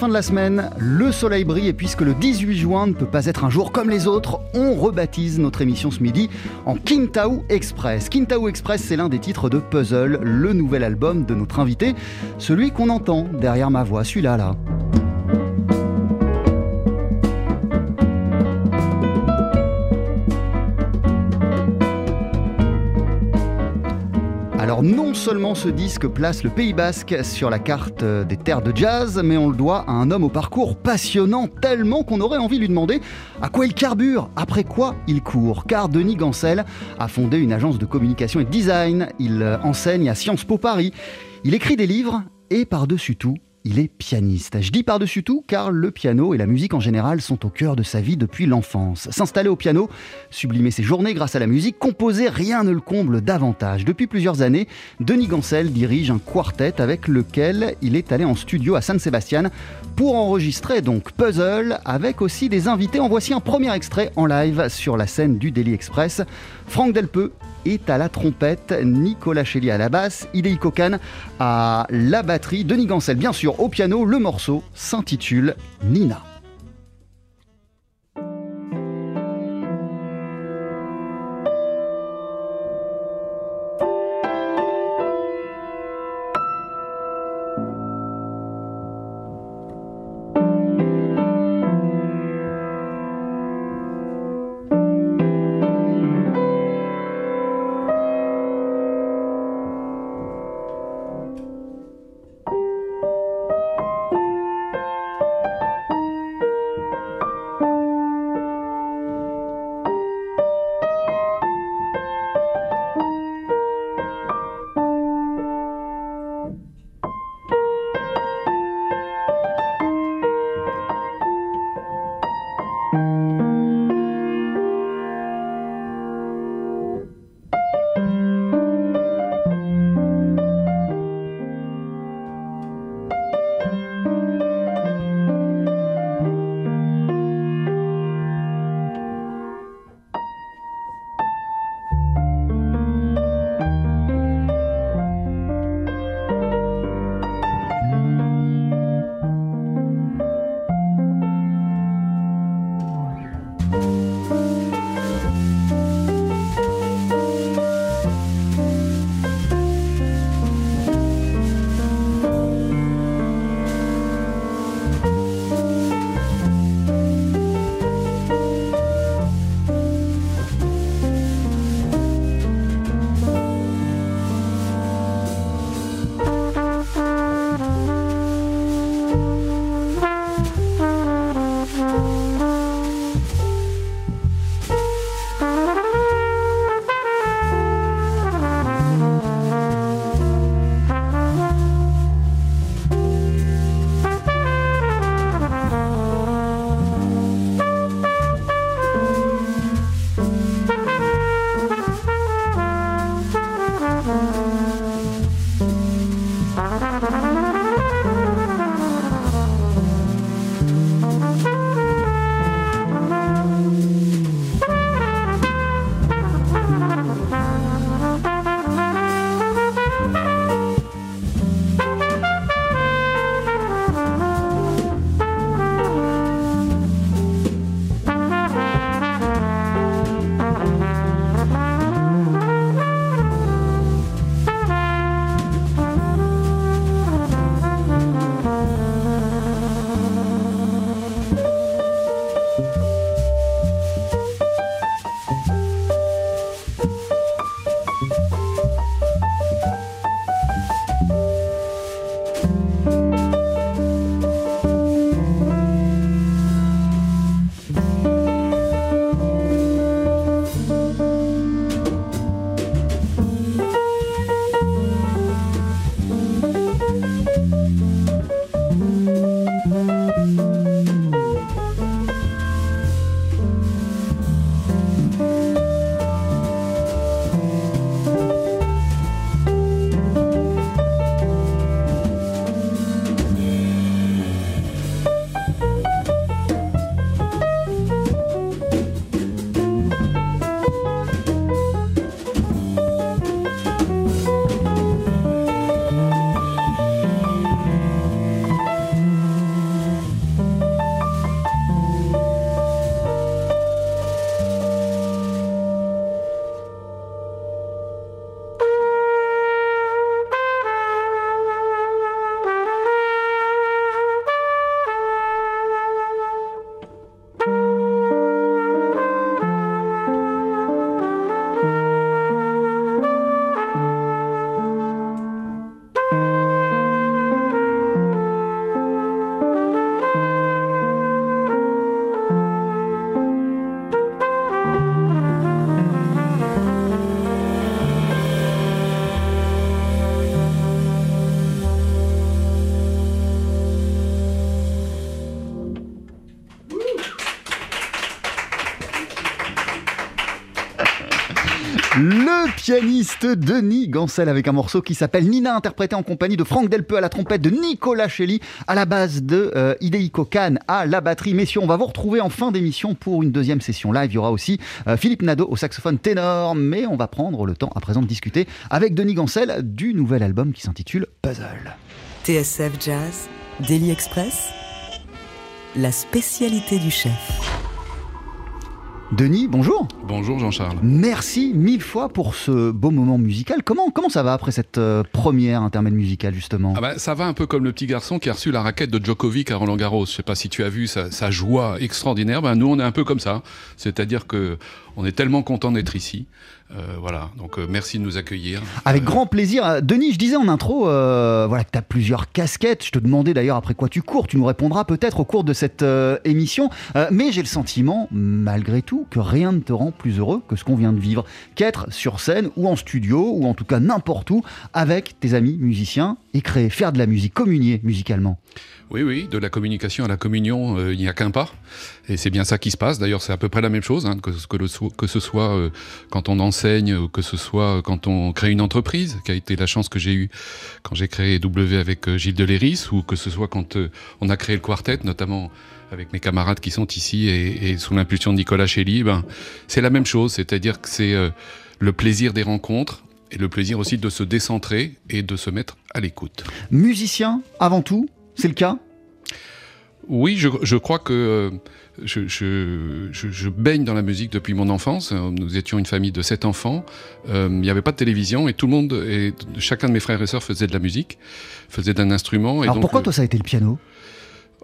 Fin de la semaine, le soleil brille et puisque le 18 juin ne peut pas être un jour comme les autres, on rebaptise notre émission ce midi en Kintao Express. Kintao Express, c'est l'un des titres de Puzzle, le nouvel album de notre invité, celui qu'on entend derrière ma voix, celui-là non seulement ce disque place le Pays Basque sur la carte des terres de jazz, mais on le doit à un homme au parcours passionnant tellement qu'on aurait envie de lui demander à quoi il carbure, après quoi il court. Car Denis Gancel a fondé une agence de communication et de design, il enseigne à Sciences Po Paris, il écrit des livres et par-dessus tout, il est pianiste. Je dis par-dessus tout car le piano et la musique en général sont au cœur de sa vie depuis l'enfance. S'installer au piano, sublimer ses journées grâce à la musique, composer, rien ne le comble davantage. Depuis plusieurs années, Denis Gancel dirige un quartet avec lequel il est allé en studio à San Sebastian pour enregistrer donc Puzzle avec aussi des invités. En voici un premier extrait en live sur la scène du Daily Express. Franck Delpeux est à la trompette, Nicolas Chély à la basse, Idei Kokan à la batterie, Denis Gancel bien sûr au piano. Le morceau s'intitule Nina. Pianiste Denis Gancel avec un morceau qui s'appelle Nina, interprété en compagnie de Franck Delpeux à la trompette, de Nicolas Chelly à la base de euh, Hidehiko Khan à la batterie. Messieurs, on va vous retrouver en fin d'émission pour une deuxième session live. Il y aura aussi euh, Philippe Nadeau au saxophone ténor, mais on va prendre le temps à présent de discuter avec Denis Gancel du nouvel album qui s'intitule Puzzle. TSF Jazz, Daily Express, la spécialité du chef. Denis, bonjour. Bonjour Jean-Charles. Merci mille fois pour ce beau moment musical. Comment, comment ça va après cette euh, première intermède musicale justement? Ah bah, Ça va un peu comme le petit garçon qui a reçu la raquette de Djokovic à Roland Garros. Je sais pas si tu as vu sa, sa joie extraordinaire. Ben, nous on est un peu comme ça. C'est-à-dire que on est tellement content d'être ici. Euh, voilà, donc euh, merci de nous accueillir. Avec Euh, grand plaisir. Denis, je disais en intro voilà, que tu as plusieurs casquettes. Je te demandais d'ailleurs après quoi tu cours. Tu nous répondras peut-être au cours de cette émission. Mais j'ai le sentiment, malgré tout, que rien ne te rend plus heureux que ce qu'on vient de vivre. Qu'être sur scène ou en studio, ou en tout cas n'importe où, avec tes amis musiciens et créer, faire de la musique, communier musicalement. Oui, oui, de la communication à la communion, euh, il n'y a qu'un pas. Et c'est bien ça qui se passe. D'ailleurs, c'est à peu près la même chose, hein, que, ce soit euh, quand on enseigne ou que ce soit quand on crée une entreprise, qui a été la chance que j'ai eue quand j'ai créé W avec euh, Gilles Deléris, ou que ce soit quand euh, on a créé le quartet, notamment avec mes camarades qui sont ici et, et sous l'impulsion de Nicolas Chelly, ben, c'est la même chose. C'est-à-dire que c'est euh, le plaisir des rencontres et le plaisir aussi de se décentrer et de se mettre à l'écoute. Musicien, avant tout, c'est le cas? Oui, je, je crois que euh, je, je, je, baigne dans la musique depuis mon enfance. Euh, Nous étions une famille de sept enfants. Euh, Il n'y avait pas de télévision et tout le monde, et chacun de mes frères et sœurs faisait de la musique, faisait d'un instrument. Et Alors donc, pourquoi euh, toi ça a été le piano?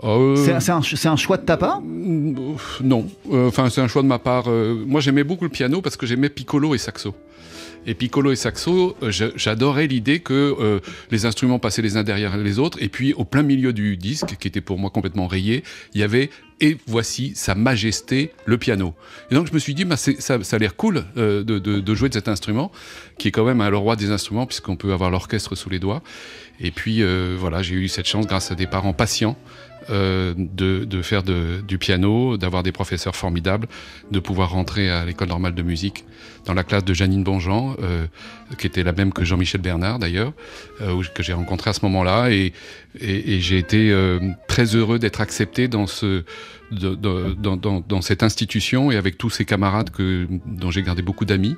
Euh, C'est un- un, choix de ta part? Mm, Non, Euh, enfin c'est un choix de ma part. Euh, moi j'aimais beaucoup le piano parce que j'aimais piccolo et saxo. Et piccolo et saxo, euh, j'adorais l'idée que euh, les instruments passaient les uns derrière les autres, et puis au plein milieu du disque, qui était pour moi complètement rayé, il y avait et voici Sa Majesté le piano. Et donc je me suis dit, bah, ça, a l'air cool euh, de, jouer de cet instrument, qui est quand même hein, le roi des instruments, puisqu'on peut avoir l'orchestre sous les doigts. Et puis voilà, j'ai eu cette chance grâce à des parents patients euh, de, de faire de- du piano, d'avoir des professeurs formidables, de pouvoir rentrer à l'école normale de musique dans la classe de Janine Bonjean, euh, qui était la même que Jean-Michel Bernard d'ailleurs, euh, que j'ai rencontré à ce moment-là, et, et, et j'ai été euh, très heureux d'être accepté dans ce de- de- dans, dans, dans cette institution et avec tous ces camarades que dont j'ai gardé beaucoup d'amis.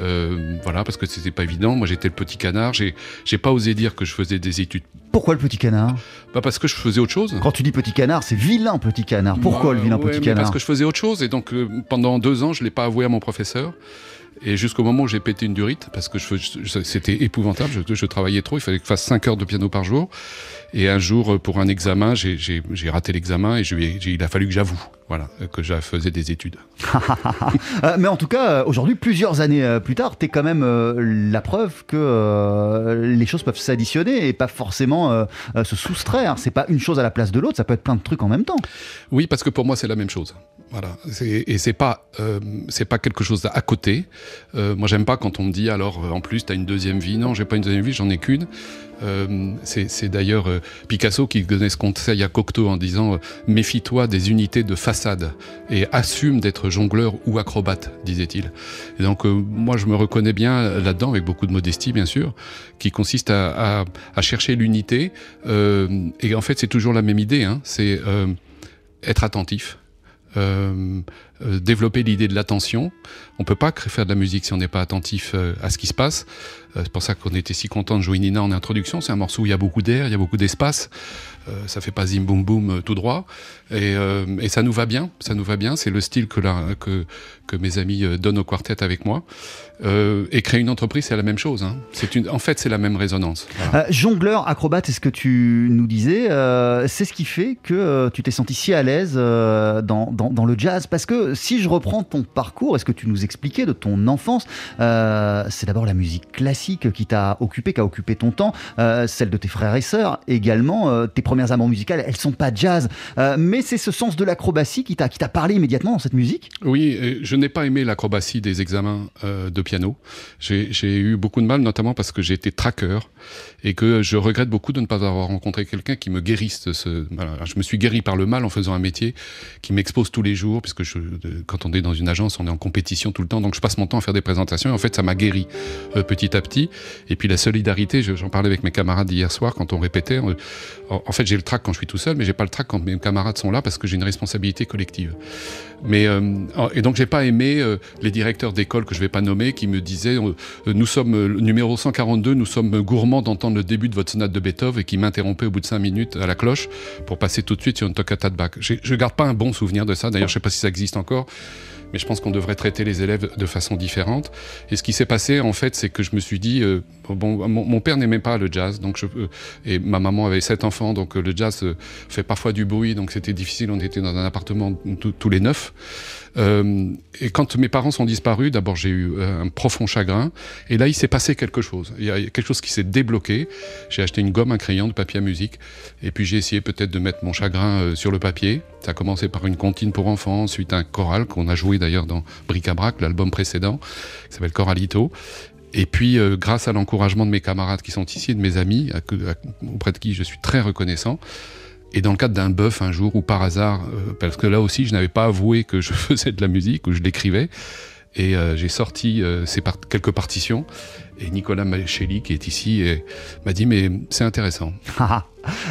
Euh, voilà, parce que c'était pas évident. Moi, j'étais le petit canard. J'ai j'ai pas osé dire que je faisais des études. Pourquoi le petit canard? Pas parce que je faisais autre chose. Quand tu dis petit canard, c'est vilain petit canard. Pourquoi Bah, le vilain ouais, petit canard? Parce que je faisais autre chose et donc euh, pendant deux ans je l'ai pas avoué à mon professeur et jusqu'au moment où j'ai pété une durite parce que c'était épouvantable. Je, je travaillais trop, il fallait que je fasse 5 heures de piano par jour et un jour euh, pour un examen j'ai- raté l'examen et je lui ai- j'ai- il a fallu que j'avoue voilà euh, que je faisais des études. Euh, mais en tout cas, aujourd'hui, plusieurs années plus tard, t'es quand même la preuve que les choses peuvent s'additionner et pas forcément se soustraire. C'est pas une chose à la place de l'autre, ça peut être plein de trucs en même temps. Oui, parce que pour moi c'est la même chose. Voilà, et c'est pas euh, c'est pas quelque chose à côté. Euh, moi j'aime pas quand on me dit alors euh, en plus t'as une deuxième vie. Non, j'ai pas une deuxième vie, j'en ai qu'une. Euh, c'est d'ailleurs euh, Picasso qui donnait ce conseil à Cocteau en disant euh, méfie-toi des unités de façade et assume d'être jongleur ou acrobate, disait-il. Et donc moi je me reconnais bien là-dedans avec beaucoup de modestie bien sûr, qui consiste à, à, à chercher l'unité. Et en fait c'est toujours la même idée. Hein, c'est être attentif, euh, développer l'idée de l'attention. On peut pas faire de la musique si on n'est pas attentif euh, à ce qui se passe. Euh, c'est pour ça qu'on était si content de jouer Nina en introduction. C'est un morceau où il y a beaucoup d'air, il y a beaucoup d'espace. Euh, ça fait pas zim boum boum euh, tout droit. Et, euh, ça nous va bien. Ça nous va bien. C'est le style que, mes amis euh, donnent au quartet avec moi. Euh, et créer une entreprise, c'est la même chose. Hein. En fait, c'est la même résonance. Euh, jongleur, acrobate, c'est ce que tu nous disais. euh, c'est ce qui fait que euh, tu t'es senti si à l'aise euh, dans, dans- dans le jazz? Parce que si je reprends ton parcours et ce que tu nous expliquais de ton enfance, euh, c'est d'abord la musique classique qui t'a occupé, qui a occupé ton temps, euh, celle de tes frères et sœurs également. euh, tes premières amours musicales, elles sont pas jazz, mais c'est ce sens de l'acrobatie qui t'a qui t'a parlé immédiatement dans cette musique? Oui, je n'ai pas aimé l'acrobatie des examens de piano. J'ai eu beaucoup de mal, notamment parce que j'ai été tracker et que je regrette beaucoup de ne pas avoir rencontré quelqu'un qui me guérisse. Je me suis guéri par le mal en faisant un métier qui m'expose tous les jours, puisque je quand on est dans une agence, on est en compétition tout le temps, donc je passe mon temps à faire des présentations. Et en fait, ça m'a guéri euh, petit à petit. Et puis la solidarité, je- j'en parlais avec mes camarades hier soir quand on répétait. on- en, fait, j'ai le trac quand je suis tout seul, mais j'ai pas le trac quand mes camarades sont là parce que j'ai une responsabilité collective. Mais euh, et donc j'ai pas aimé euh, les directeurs d'école que je vais pas nommer qui me disaient euh, nous sommes euh, numéro 142, nous sommes gourmands d'entendre le début de votre sonate de Beethoven et qui m'interrompaient au bout de cinq minutes à la cloche pour passer tout de suite sur une toccata de Bach. Je garde pas un bon souvenir de ça. D'ailleurs, je sais pas si ça existe encore. Mais je pense qu'on devrait traiter les élèves de façon différente. Et ce qui s'est passé, en fait, c'est que je me suis dit, euh, bon, mon, père n'aimait pas le jazz, donc je, euh, et ma maman avait sept enfants, donc euh, le jazz fait parfois du bruit, donc c'était difficile. On était dans un appartement tous les neuf. Euh, et quand mes parents sont disparus, d'abord j'ai eu euh, un profond chagrin. Et là, il s'est passé quelque chose. Il y a quelque chose qui s'est débloqué. J'ai acheté une gomme, un crayon, de papier à musique. Et puis j'ai essayé peut-être de mettre mon chagrin euh, sur le papier. Ça a commencé par une comptine pour enfants, ensuite un choral qu'on a joué d'ailleurs dans Bric-à-Brac, l'album précédent, qui s'appelle Choralito. Et puis, grâce à l'encouragement de mes camarades qui sont ici, et de mes amis, auprès de qui je suis très reconnaissant, et dans le cadre d'un bœuf un jour, ou par hasard, euh, parce que là aussi, je n'avais pas avoué que je faisais de la musique, ou je l'écrivais, et euh, j'ai sorti euh, ces par- quelques partitions, et Nicolas Machelli, qui est ici, m'a dit, mais c'est intéressant.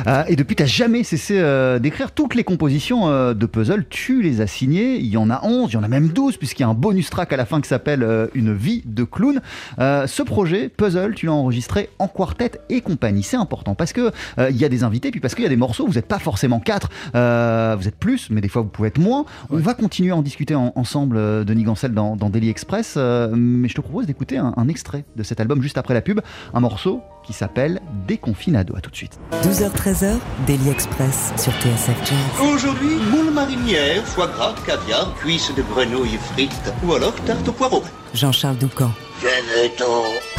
Euh, et depuis, tu n'as jamais cessé euh, d'écrire toutes les compositions euh, de puzzle. Tu les as signées. Il y en a 11, il y en a même 12, puisqu'il y a un bonus track à la fin qui s'appelle Une vie de clown. Ce projet, Puzzle, tu l'as enregistré en quartet et compagnie. C'est important parce que euh, il y a des invités, puis parce qu'il y a des morceaux. Vous n'êtes pas forcément quatre, euh, vous êtes plus, mais des fois vous pouvez être moins. On va continuer à en discuter en- ensemble, Denis Gancel, dans, dans Daily Express. mais je te propose d'écouter un, un extrait de cet album juste après la pub. Un morceau qui s'appelle Déconfinado. À tout de suite. 12h-13h, Daily Express sur TSF Jazz. Aujourd'hui, moule marinière, foie gras, caviar, cuisses de grenouille frites ou alors tarte au poireau. Jean-Charles Doucan. Venez-t'en.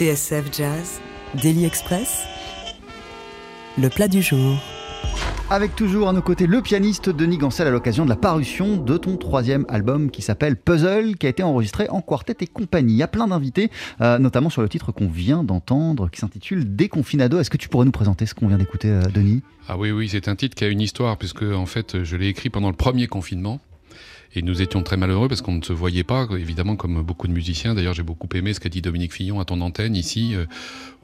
TSF Jazz, Daily Express, le plat du jour. Avec toujours à nos côtés le pianiste Denis Gancel à l'occasion de la parution de ton troisième album qui s'appelle Puzzle, qui a été enregistré en quartet et compagnie. Il y a plein d'invités, euh, notamment sur le titre qu'on vient d'entendre, qui s'intitule Déconfinado. Est-ce que tu pourrais nous présenter ce qu'on vient d'écouter, euh, Denis? Ah oui, oui, c'est un titre qui a une histoire, puisque en fait, je l'ai écrit pendant le premier confinement. Et nous étions très malheureux parce qu'on ne se voyait pas, évidemment, comme beaucoup de musiciens. D'ailleurs, j'ai beaucoup aimé ce qu'a dit Dominique Fillon à ton antenne ici, euh,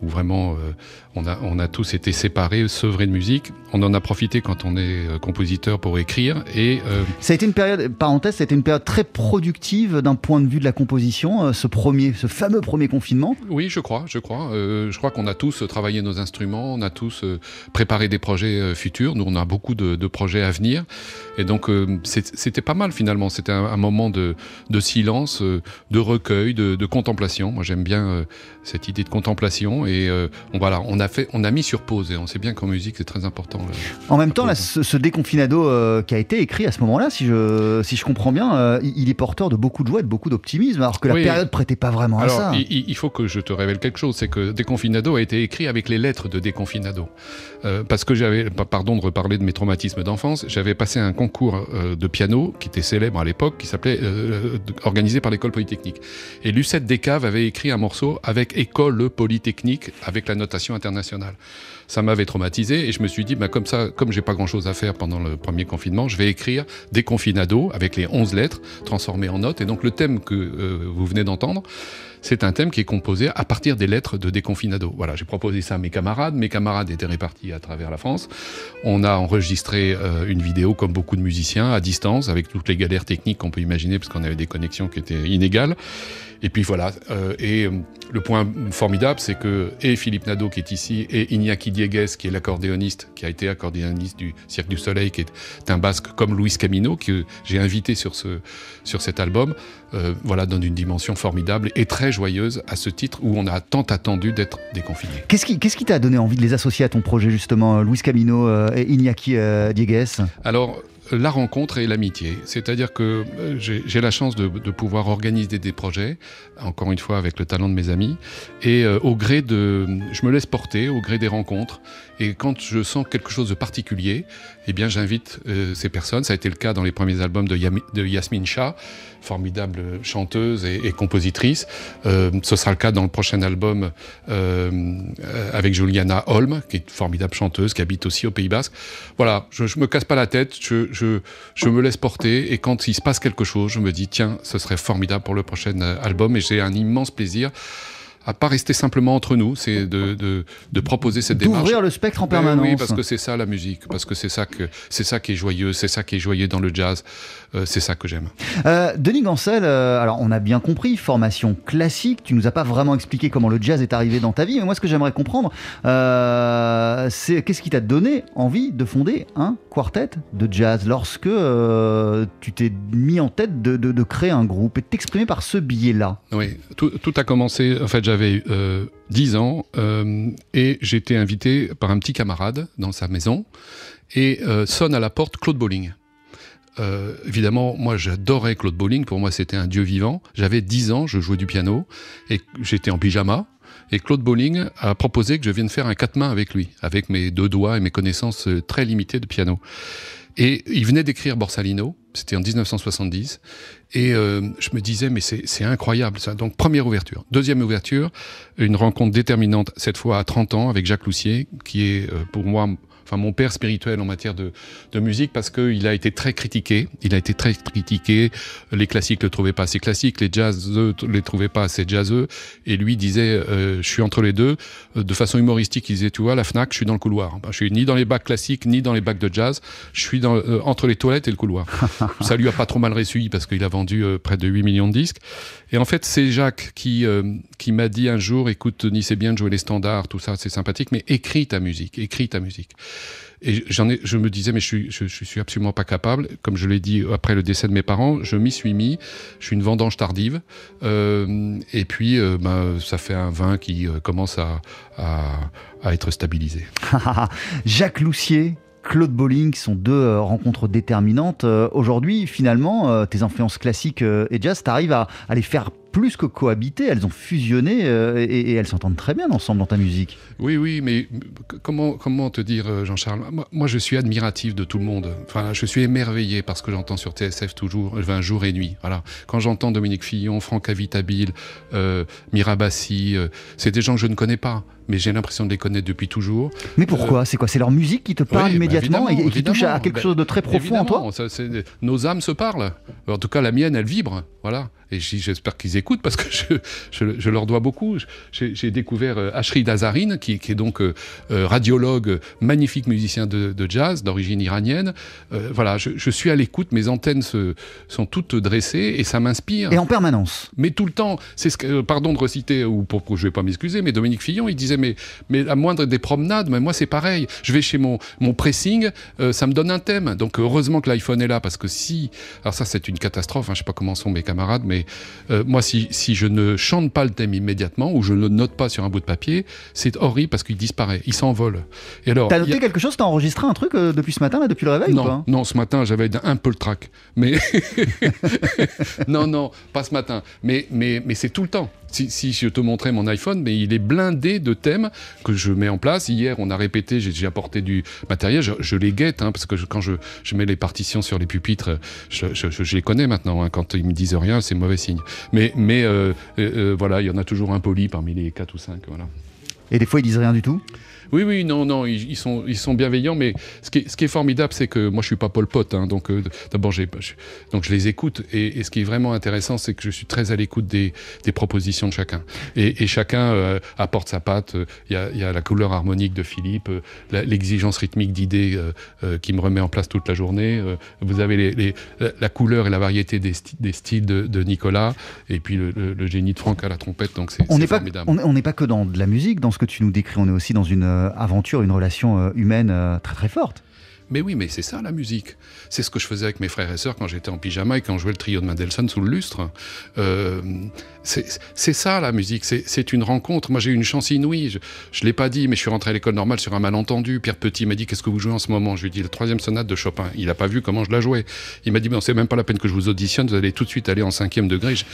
où vraiment euh, on, a, on a tous été séparés, sevrés de musique. On en a profité quand on est euh, compositeur pour écrire. Et ça a été une période, parenthèse, ça a été une période très productive d'un point de vue de la composition, ce premier, ce fameux premier confinement. Oui, je crois, je crois. je crois qu'on a tous travaillé nos instruments, on a tous préparé des projets futurs. Nous, on a beaucoup de, de projets à venir, et donc c'était pas mal finalement c'était un, moment de, silence, euh, de recueil, de, contemplation. Moi, j'aime bien euh, cette idée de contemplation. Et euh, on, voilà, on a fait, on a mis sur pause. Et on sait bien qu'en musique, c'est très important. en même temps, ce, déconfinado qui a été écrit à ce moment-là, si je, si je comprends bien, il est porteur de beaucoup de joie et de beaucoup d'optimisme, alors que la période prêtait pas vraiment à ça. Il, il, faut que je te révèle quelque chose, c'est que Déconfinado a été écrit avec les lettres de Déconfinado. parce que j'avais, pardon de reparler de mes traumatismes d'enfance, j'avais passé un concours de piano qui était célèbre à l'époque, qui s'appelait euh, organisé par l'école polytechnique. Et Lucette Descaves avait écrit un morceau avec école polytechnique, avec la notation internationale. Ça m'avait traumatisé et je me suis dit, bah, comme ça, comme j'ai pas grand chose à faire pendant le premier confinement, je vais écrire des confinados avec les 11 lettres transformées en notes. Et donc le thème que euh, vous venez d'entendre, c'est un thème qui est composé à partir des lettres de Déconfinado. Voilà, j'ai proposé ça à mes camarades. Mes camarades étaient répartis à travers la France. On a enregistré euh, une vidéo, comme beaucoup de musiciens, à distance, avec toutes les galères techniques qu'on peut imaginer, parce qu'on avait des connexions qui étaient inégales. Et puis voilà. Euh, et euh, le point formidable, c'est que et Philippe Nadeau qui est ici, et Iñaki Diegues qui est l'accordéoniste, qui a été accordéoniste du Cirque du Soleil, qui est un basque comme Luis Camino, que j'ai invité sur ce sur cet album, euh, voilà, donne une dimension formidable et très joyeuse à ce titre où on a tant attendu d'être déconfiné. Qu'est-ce qui t'a donné envie de les associer à ton projet justement, Luis Camino et Iñaki Diegues? Alors la rencontre et l'amitié. C'est-à-dire que euh, j'ai la chance de, pouvoir organiser des projets, encore une fois avec le talent de mes amis, et euh, au gré de, je me laisse porter au gré des rencontres. Et quand je sens quelque chose de particulier, eh bien j'invite euh, ces personnes. Ça a été le cas dans les premiers albums de, de Yasmine Shah, formidable chanteuse et, compositrice. ce sera le cas dans le prochain album avec Juliana Holm, qui est formidable chanteuse, qui habite aussi au Pays Basque. Voilà, je, je me casse pas la tête. Je, je, me laisse porter et quand il se passe quelque chose, je me dis tiens, ce serait formidable pour le prochain euh, album et j'ai un immense plaisir à pas rester simplement entre nous, c'est de, de, de, proposer cette démarche. D'ouvrir le spectre en ben permanence. oui, parce que c'est ça la musique, parce que c'est ça que c'est ça qui est joyeux, c'est ça qui est joyeux dans le jazz, c'est ça que j'aime. Euh, Denis Gancel, euh, alors on a bien compris, formation classique. Tu nous as pas vraiment expliqué comment le jazz est arrivé dans ta vie, mais moi ce que j'aimerais comprendre, c'est qu'est-ce qui t'a donné envie de fonder un quartet de jazz lorsque tu t'es mis en tête de, de, de, créer un groupe et de t'exprimer par ce biais-là? Oui, tout, tout a commencé. En fait, j'avais euh, 10 ans euh, et j'étais invité par un petit camarade dans sa maison et euh, sonne à la porte Claude Bolling. Euh, évidemment, moi j'adorais Claude Bolling, pour moi c'était un dieu vivant. J'avais 10 ans, je jouais du piano et j'étais en pyjama. Et Claude Bolling a proposé que je vienne faire un quatre mains avec lui, avec mes deux doigts et mes connaissances très limitées de piano. Et il venait d'écrire Borsalino, c'était en 1970, et euh, je me disais, mais c'est incroyable ça. Donc première ouverture. Deuxième ouverture, une rencontre déterminante, cette fois à 30 ans, avec Jacques Loussier, qui est euh, pour moi enfin mon père spirituel en matière de, de musique parce qu'il a été très critiqué. Il a été très critiqué. Les classiques le trouvaient pas assez classiques, les jazzeux les trouvaient pas assez jazzeux. Et lui disait, euh, je suis entre les deux. De façon humoristique, il disait, tu vois, la Fnac, je suis dans le couloir. Je suis ni dans les bacs classiques ni dans les bacs de jazz. Je suis dans, euh, entre les toilettes et le couloir. Ça lui a pas trop mal réussi parce qu'il a vendu euh, près de 8 millions de disques. Et en fait, c'est Jacques qui qui m'a dit un jour, écoute, Tony, c'est bien de jouer les standards, tout ça, c'est sympathique, mais écris ta musique, écris ta musique. Et j'en ai, je me disais, mais je suis, je, suis absolument pas capable. Comme je l'ai dit après le décès de mes parents, je m'y suis mis. Je suis une vendange tardive. Euh, et puis, euh, ben, ça fait un vin qui euh, commence à, à, à être stabilisé. Jacques Loussier, Claude Bolling sont deux euh, rencontres déterminantes. Euh, aujourd'hui, finalement, tes influences classiques et jazz, tu arrives à, à les faire plus que cohabité, elles ont fusionné euh, et, et elles s'entendent très bien ensemble dans ta musique. Oui, oui, mais comment, comment te dire, euh, Jean-Charles? Moi, moi, je suis admiratif de tout le monde. Enfin, je suis émerveillé par ce que j'entends sur TSF toujours, enfin, jour et nuit. Voilà. Quand j'entends Dominique Fillon, Franck Avitabile, euh, Mira Bassi, euh, c'est des gens que je ne connais pas, mais j'ai l'impression de les connaître depuis toujours. Mais pourquoi? C'est quoi? C'est leur musique qui te parle Oui, bah, immédiatement et, et qui touche à quelque Ben, chose de très profond en toi? ça, nos âmes se parlent. En tout cas, la mienne, elle vibre. Voilà. Et j'espère qu'ils écoutent parce que je, je- je leur dois beaucoup. J'ai découvert euh, Ashrid Azarine, qui, qui est donc euh, euh, radiologue, magnifique musicien de, de jazz d'origine iranienne. Euh, voilà, je, je suis à l'écoute. Mes antennes se, sont toutes dressées et ça m'inspire. Et en permanence. Mais tout le temps, c'est ce que, pardon de reciter, ou pour, pour- je vais pas m'excuser, mais Dominique Fillon, il disait, mais, mais la moindre des promenades, mais moi c'est pareil. Je vais chez mon, mon pressing, euh, ça me donne un thème. Donc heureusement que l'iPhone est là, parce que si, alors ça c'est une catastrophe, hein, je sais pas comment sont mes camarades, mais euh, moi si, si je ne chante pas le thème immédiatement, ou je ne le note pas sur un bout de papier, c'est horrible parce qu'il disparaît, il s'envole. Et alors, T'as noté a- quelque chose T'as enregistré un truc euh, depuis ce matin, là, depuis le réveil ou pas? non, non, ce matin j'avais un peu le trac, mais non, non, pas ce matin, mais mais mais c'est tout le temps. Si, je te montrais mon iPhone, mais il est blindé de thèmes que je mets en place. Hier, on a répété, j'ai apporté du matériel, je, les guette, hein, parce que quand je, mets les partitions sur les pupitres, je, les connais maintenant. hein. quand ils me disent rien, c'est mauvais signe. Mais euh, euh, euh, voilà, il y en a toujours un poli parmi les quatre ou cinq. Voilà. Et des fois, ils disent rien du tout? Oui, oui, non, non, ils, ils sont, ils sont bienveillants, mais ce qui est, ce qui est formidable, c'est que moi, je suis pas Paul Pot, hein, donc euh, d'abord, j'ai, je, donc je les écoute, et, et ce qui est vraiment intéressant, c'est que je suis très à l'écoute des, des propositions de chacun, et, et chacun euh, apporte sa patte. Il y a, il y a la couleur harmonique de Philippe, euh, l'exigence rythmique d'idées qui me remet en place toute la journée. vous avez les, les- la, la couleur et la variété des, sti- des styles de, de Nicolas, et puis le, le- le génie de Franck à la trompette, donc c'est, On n'est pas, formidable. on, n'est pas que dans de la musique, dans ce que tu nous décris, on est aussi dans une aventure, une relation euh, humaine euh, très très forte. Mais oui, mais c'est ça la musique. C'est ce que je faisais avec mes frères et sœurs quand j'étais en pyjama et quand on jouait le trio de Mendelssohn sous le lustre. Euh, c'est ça la musique, c'est une rencontre. Moi j'ai eu une chance inouïe, je, je l'ai pas dit, mais je suis rentré à l'école normale sur un malentendu. Pierre Petit m'a dit qu'est-ce que vous jouez en ce moment? Je lui ai dit la troisième sonate de Chopin. Il a pas vu comment je la jouais. Il m'a dit mais c'est même pas la peine que je vous auditionne, vous allez tout de suite aller en cinquième degré. Je-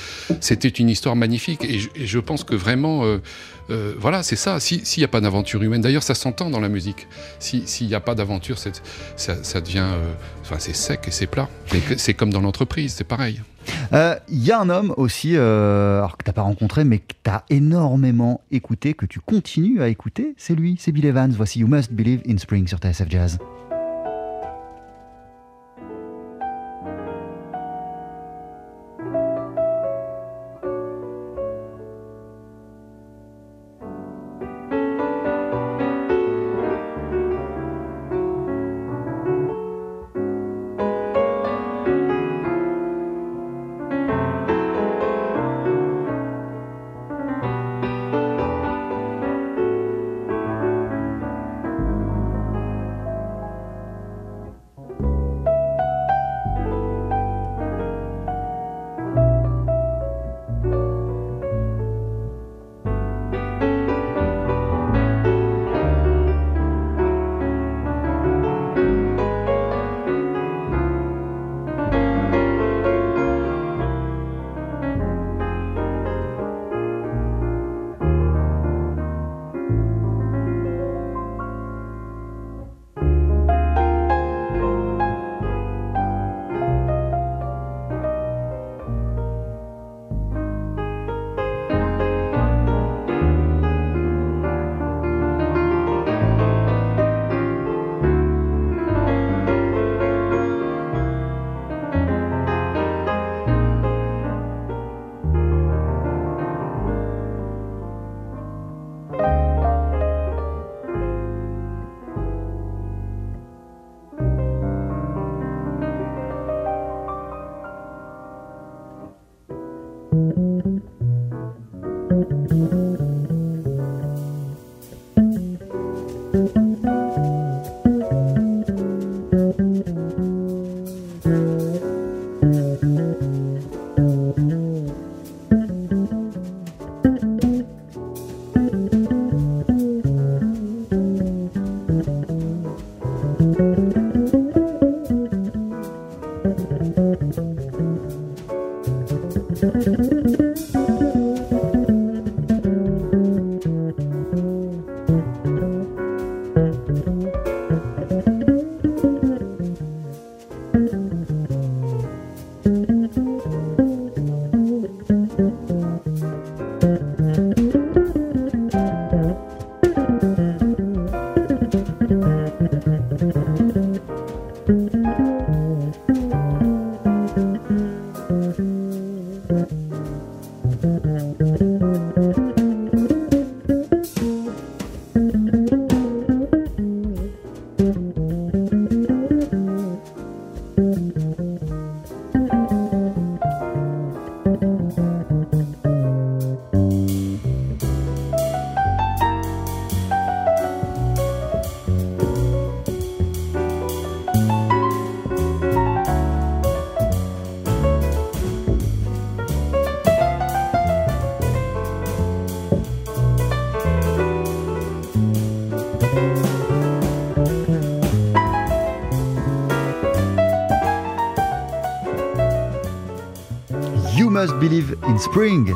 C'était une histoire magnifique et je, je pense que vraiment, euh, euh, voilà, c'est ça. Si- S'il n'y a pas d'aventure humaine, d'ailleurs ça s'entend dans la musique. Si- S'il n'y a pas d'aventure, ça, devient, euh, enfin c'est sec et c'est plat. C'est comme dans l'entreprise, c'est pareil. Euh, Il y a un homme aussi, euh, alors que t'as pas rencontré, mais que t'as énormément écouté, que tu continues à écouter, c'est lui, c'est Bill Evans. Voici You Must Believe in Spring sur TSF Jazz. Must Believe in Spring.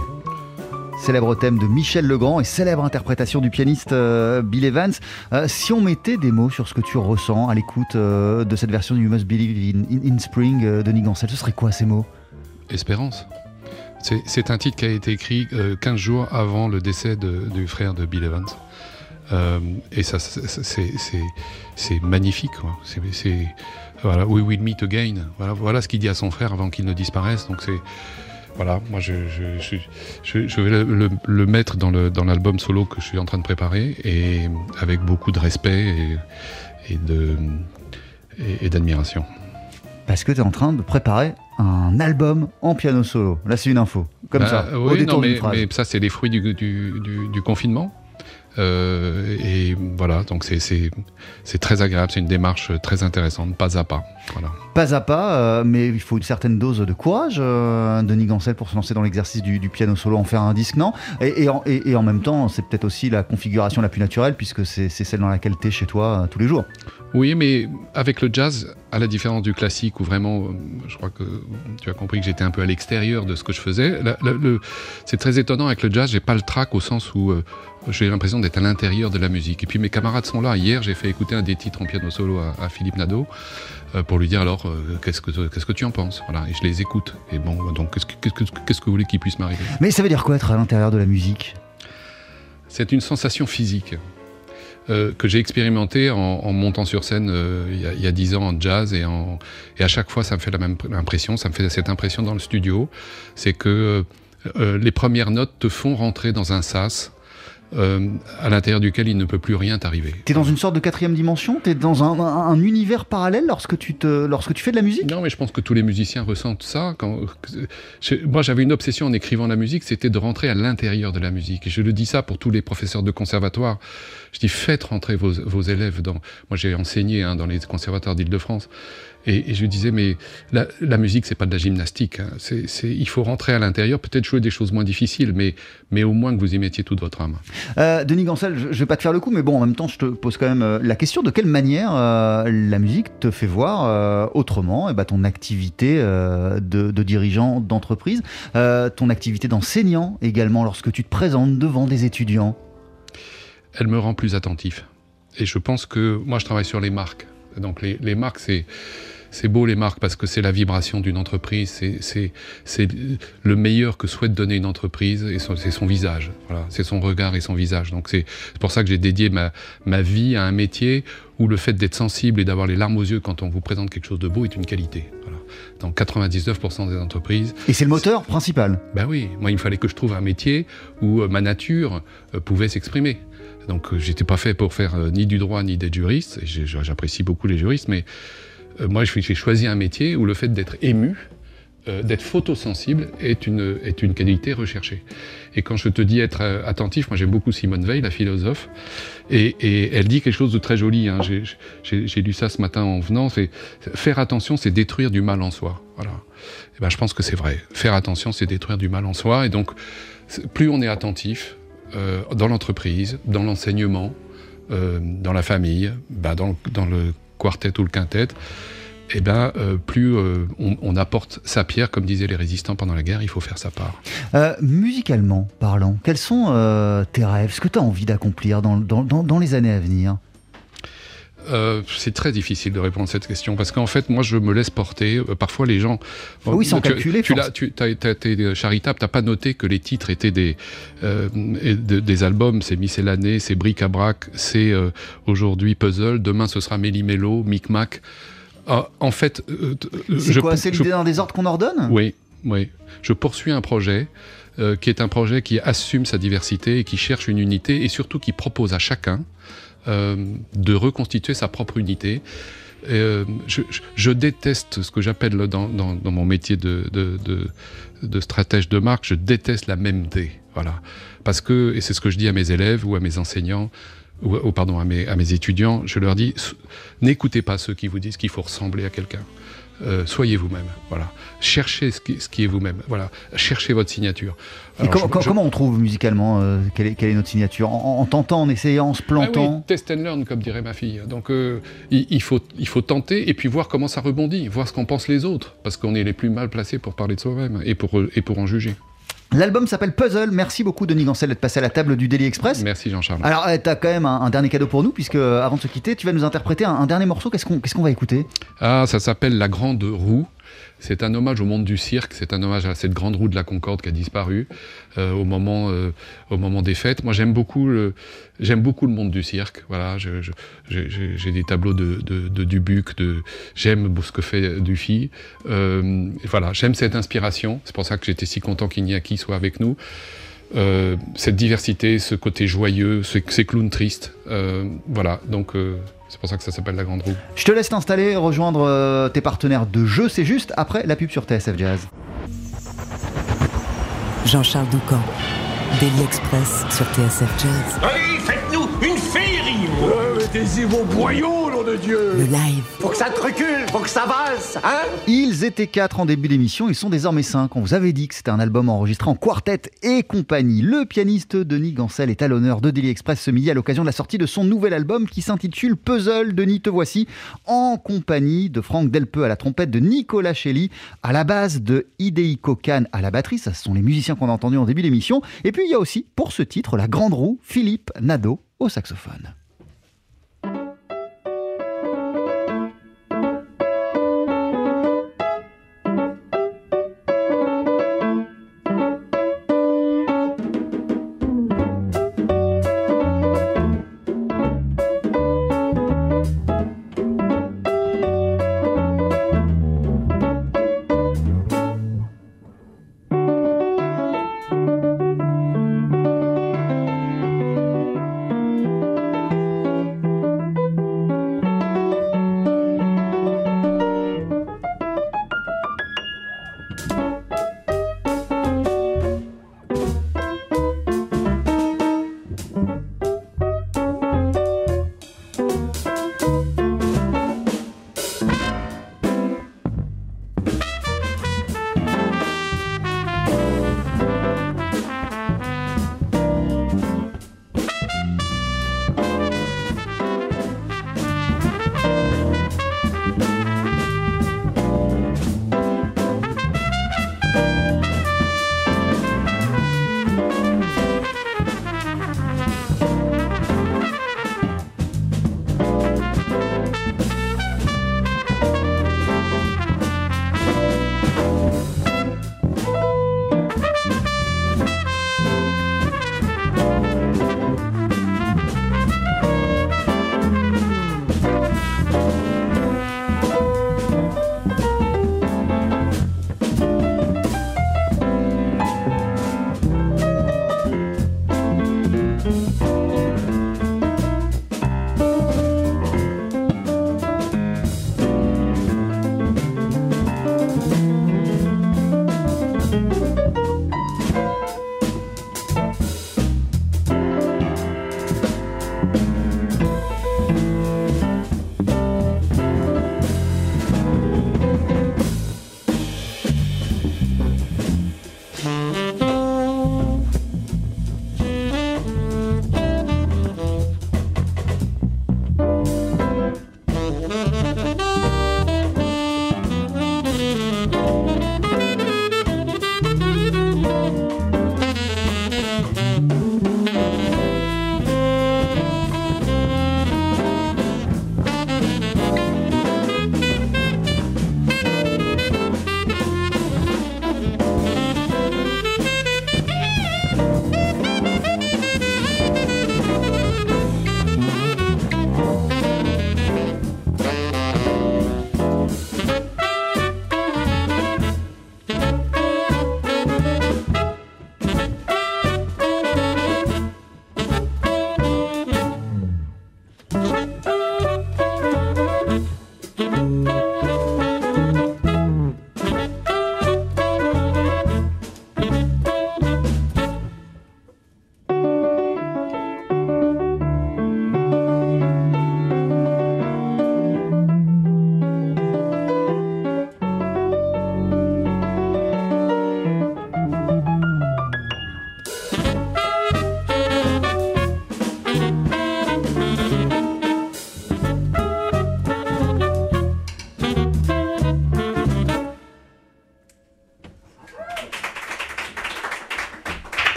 Célèbre thème de Michel Legrand et célèbre interprétation du pianiste euh, Bill Evans. Euh, si on mettait des mots sur ce que tu ressens à l'écoute euh, de cette version de You Must Believe in, in Spring de Nigancel, ce serait quoi ces mots? Espérance. C'est- un titre qui a été écrit euh, 15 jours avant le décès du frère de Bill Evans. Et ça, c'est- magnifique. voilà, We will meet again. Voilà ce qu'il dit à son frère avant qu'il ne disparaisse. Donc c'est voilà, moi je, je, je, vais le, le- le mettre dans le dans l'album solo que je suis en train de préparer et avec beaucoup de respect et, et de et- et d'admiration. Parce que tu es en train de préparer un album en piano solo. Là, c'est une info. Comme Bah, ça, au oui, détour non, mais, ça, c'est les fruits du, du, du- du confinement. Euh, et voilà, donc c'est- très agréable, c'est une démarche très intéressante, pas à pas. Voilà. Pas à pas, euh, mais il faut une certaine dose de courage, euh, Denis Gancel, pour se lancer dans l'exercice du, piano solo, en faire un disque, non? Et, et en, et- en même temps, c'est peut-être aussi la configuration la plus naturelle, puisque c'est celle dans laquelle tu es chez toi tous les jours. Oui, mais avec le jazz, à la différence du classique, où vraiment, euh, je crois que tu as compris que j'étais un peu à l'extérieur de ce que je faisais, c'est très étonnant avec le jazz, j'ai pas le trac au sens où euh, j'ai l'impression d'être à l'intérieur de la musique. Et puis mes camarades sont là. Hier, j'ai fait écouter un des titres en piano solo à, à Philippe Nadeau euh, pour lui dire alors euh, qu'est-ce que qu'est-ce que tu en penses? Voilà, et je les écoute. Et bon, donc qu'est-ce que qu'est-ce que qu'est-ce que vous voulez qu'il puisse m'arriver? Mais ça veut dire quoi être à l'intérieur de la musique? C'est une sensation physique euh, que j'ai expérimentée en, en montant sur scène euh, il y a- il y a dix ans en jazz et, en, et à chaque fois ça me fait la même impression, ça me fait cette impression dans le studio, c'est que euh, les premières notes te font rentrer dans un sas euh, à l'intérieur duquel il ne peut plus rien t'arriver. T'es dans une sorte de quatrième dimension? T'es dans un, un- un univers parallèle lorsque tu, te, lorsque tu fais de la musique? Non, mais je pense que tous les musiciens ressentent ça. Quand, moi, j'avais une obsession en écrivant la musique, c'était de rentrer à l'intérieur de la musique. Et je le dis ça pour tous les professeurs de conservatoire. Je dis, faites rentrer vos, vos élèves dans. Moi, j'ai enseigné hein, dans les conservatoires d'Île-de-France. Et, et je disais, mais la, la musique, c'est pas de la gymnastique. hein. C'est, c'est- il faut rentrer à l'intérieur, peut-être jouer des choses moins difficiles, mais, mais au moins que vous y mettiez toute votre âme. Euh, Denis Gancel, je, je vais pas te faire le coup, mais bon, en même temps, je te pose quand même euh, la question de quelle manière euh, la musique te fait voir euh, autrement eh ben, ton activité de, de dirigeant d'entreprise, ton activité d'enseignant également lorsque tu te présentes devant des étudiants? elle me rend plus attentif. Et je pense que moi, je travaille sur les marques. Donc les, les marques, c'est c'est beau les marques parce que c'est la vibration d'une entreprise, c'est- le meilleur que souhaite donner une entreprise et c'est son visage. Voilà, c'est son regard et son visage. Donc c'est pour ça que j'ai dédié ma, ma vie à un métier où le fait d'être sensible et d'avoir les larmes aux yeux quand on vous présente quelque chose de beau est une qualité. Voilà. Dans 99% des entreprises, Et c'est le moteur principal. ben oui, moi il me fallait que je trouve un métier où euh, ma nature euh, pouvait s'exprimer. Donc euh, j'étais pas fait pour faire ni du droit ni d'être juriste. et j'ai- J'apprécie beaucoup les juristes, mais moi j'ai choisi un métier où le fait d'être ému, euh, d'être photosensible est une, est une qualité recherchée. Et quand je te dis être euh, attentif, moi j'aime beaucoup Simone Veil, la philosophe, et, et elle dit quelque chose de très joli. hein. J'ai- lu ça ce matin en venant. C'est faire attention, c'est détruire du mal en soi. Voilà. Et ben, je pense que c'est vrai. Faire attention, c'est détruire du mal en soi. Et donc, plus on est attentif euh, dans l'entreprise, dans l'enseignement, euh, dans la famille, bah, dans, le- dans le quartet ou le quintet, et ben, euh, plus euh, on, apporte sa pierre, comme disaient les résistants pendant la guerre, il faut faire sa part. Euh, musicalement parlant, quels sont tes rêves Ce que tu as envie d'accomplir dans- dans- dans les années à venir? Euh, c'est très difficile de répondre à cette question parce qu'en fait, moi, je me laisse porter. Euh, parfois, les gens. Ah oui, sans calculer, Tu, l'as- tu as, été charitable, t'as pas noté que les titres étaient des, euh, des albums. C'est Miscellané, c'est Bric à Brac, c'est euh, aujourd'hui Puzzle. Demain, ce sera Méli Mélo, Micmac. Ah, en fait, euh, euh, C'est je- quoi C'est je- l'idée d'un désordre qu'on ordonne? Oui, oui. Je poursuis un projet euh, qui est un projet qui assume sa diversité et qui cherche une unité et surtout qui propose à chacun euh, de reconstituer sa propre unité. Euh, je, déteste ce que j'appelle dans, mon métier de, stratège de marque, je déteste la même D. Voilà. Parce que, et c'est ce que je dis à mes élèves ou à mes enseignants, ou, pardon, à mes, à mes étudiants, je leur dis, n'écoutez pas ceux qui vous disent qu'il faut ressembler à quelqu'un. Euh, soyez vous-même, voilà. Cherchez ce qui, ce qui est vous-même, voilà. Cherchez votre signature. Et comment, je- comment- je- comment on trouve musicalement euh, quelle, est, quelle est notre signature? En, en tentant, en essayant, en se Ah oui, plantant? test and learn, comme dirait ma fille. Donc, euh, il, il faut, il faut tenter et puis voir comment ça rebondit, voir ce qu'en pensent les autres, parce qu'on est les plus mal placés pour parler de soi-même et pour, et pour en juger. L'album s'appelle Puzzle. Merci beaucoup, Denis Gancel, d'être passé à la table du Daily Express. Merci Jean-Charles. Alors, tu as quand même un, un dernier cadeau pour nous, puisque euh, avant de se quitter, tu vas nous interpréter un, un dernier morceau. Qu'est-ce qu'on qu'est-ce qu'on va écouter? Ah, ça s'appelle La Grande Roue. C'est un hommage au monde du cirque, c'est un hommage à cette grande roue de la Concorde qui a disparu euh, au, moment, euh, au moment des fêtes. Moi, j'aime beaucoup, le, monde du cirque. Voilà, j'ai- des tableaux de, de, Dubuc, j'aime ce que fait Dufy. Euh, voilà, j'aime cette inspiration. C'est pour ça que j'étais si content qu'Iñaki soit avec nous. Cette diversité, ce côté joyeux, ce- ces clowns tristes. Voilà, donc c'est pour ça que ça s'appelle La Grande Roue. Je te laisse t'installer, rejoindre euh, tes partenaires de jeu. C'est juste après la pub sur TSF Jazz. Jean-Charles Doucan, Daily Express sur TSF Jazz. Le live. Faut que ça te recule, faut que ça valse, hein Ils étaient quatre en début d'émission, ils sont désormais cinq. On vous avait dit que c'était un album enregistré en quartet et compagnie. Le pianiste Denis Gancel est à l'honneur de Daily Express ce midi à l'occasion de la sortie de son nouvel album qui s'intitule Puzzle. Denis, te voici en compagnie de Franck Delpeux à la trompette, de Nicolas Chelly à la base, de Hidehiko Khan à la batterie. Ça, ce sont les musiciens qu'on a entendus en début d'émission. Et puis il y a aussi, pour ce titre, la grande roue, Philippe Nadeau au saxophone.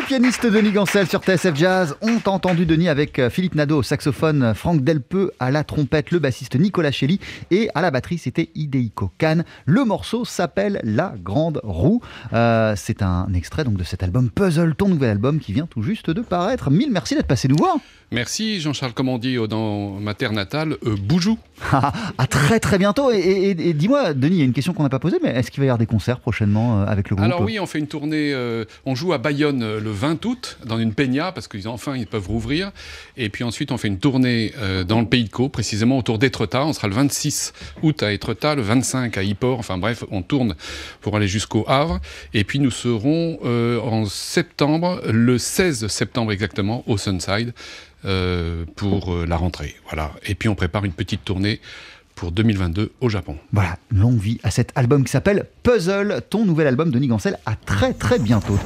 Le pianiste Denis Gancel sur TSF Jazz. On t'a entendu Denis avec euh, Philippe Nadeau au saxophone, Franck Delpeux à la trompette, le bassiste Nicolas Chelly et à la batterie c'était Ideiko Khan. Le morceau s'appelle La Grande Roue. Euh, c'est un extrait donc de cet album Puzzle, ton nouvel album qui vient tout juste de paraître. Mille merci d'être passé nous voir. Merci Jean-Charles Commandier dans ma terre natale, euh, Boujou. à très très bientôt. Et, et- et dis-moi, Denis, il y a une question qu'on n'a pas posée, mais est-ce qu'il va y avoir des concerts prochainement euh, avec le groupe? Alors oui, on fait une tournée, euh, on joue à Bayonne euh, le 20 août, dans une peña, parce qu'ils enfin ils peuvent rouvrir. Et puis ensuite, on fait une tournée euh, dans le pays de Caux, précisément autour d'Étretat. On sera le 26 août à Étretat, le 25 à Yport. Enfin bref, on tourne pour aller jusqu'au Havre. Et puis nous serons euh, en septembre, le 16 septembre exactement, au Sunside, euh, pour la rentrée. Voilà. Et puis on prépare une petite tournée pour 2022 au Japon. Voilà, longue vie à cet album qui s'appelle Puzzle, ton nouvel album Denis Gancel. À très très bientôt.